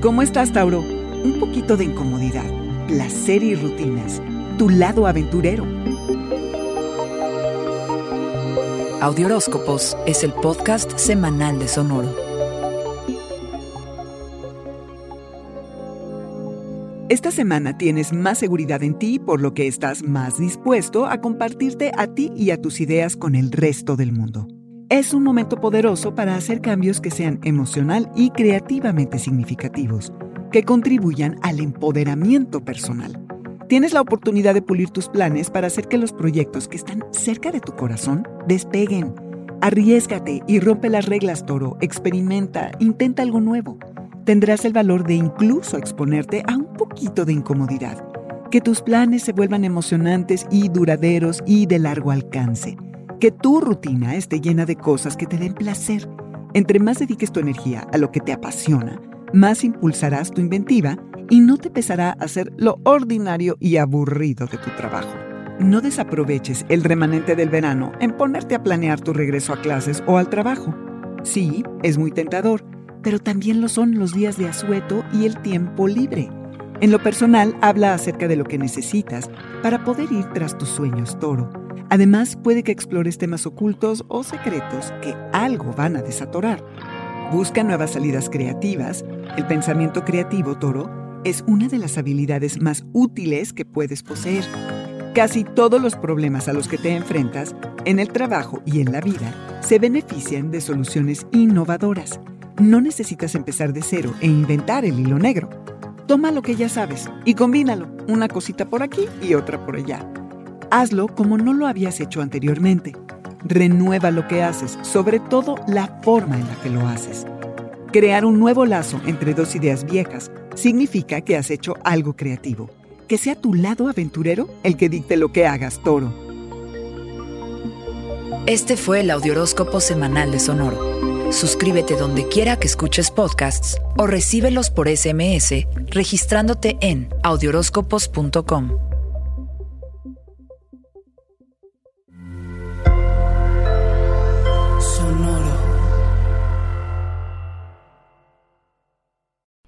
¿Cómo estás, Tauro? Un poquito de incomodidad, placer y rutinas. Tu lado aventurero. Audioróscopos es el podcast semanal de Sonoro. Esta semana tienes más seguridad en ti, por lo que estás más dispuesto a compartirte a ti y a tus ideas con el resto del mundo. Es un momento poderoso para hacer cambios que sean emocional y creativamente significativos, que contribuyan al empoderamiento personal. Tienes la oportunidad de pulir tus planes para hacer que los proyectos que están cerca de tu corazón despeguen. Arriesgate y rompe las reglas, toro. Experimenta, intenta algo nuevo. Tendrás el valor de incluso exponerte a un poquito de incomodidad. Que tus planes se vuelvan emocionantes y duraderos y de largo alcance que tu rutina esté llena de cosas que te den placer. Entre más dediques tu energía a lo que te apasiona, más impulsarás tu inventiva y no te pesará hacer lo ordinario y aburrido de tu trabajo. No desaproveches el remanente del verano en ponerte a planear tu regreso a clases o al trabajo. Sí, es muy tentador, pero también lo son los días de asueto y el tiempo libre. En lo personal, habla acerca de lo que necesitas para poder ir tras tus sueños, toro Además, puede que explores temas ocultos o secretos que algo van a desatorar. Busca nuevas salidas creativas. El pensamiento creativo, toro, es una de las habilidades más útiles que puedes poseer. Casi todos los problemas a los que te enfrentas en el trabajo y en la vida se benefician de soluciones innovadoras. No necesitas empezar de cero e inventar el hilo negro. Toma lo que ya sabes y combínalo, una cosita por aquí y otra por allá. Hazlo como no lo habías hecho anteriormente. Renueva lo que haces, sobre todo la forma en la que lo haces. Crear un nuevo lazo entre dos ideas viejas significa que has hecho algo creativo. Que sea tu lado aventurero el que dicte lo que hagas, toro. Este fue el Audioróscopo Semanal de Sonoro. Suscríbete donde quiera que escuches podcasts o recíbelos por SMS registrándote en audioróscopos.com.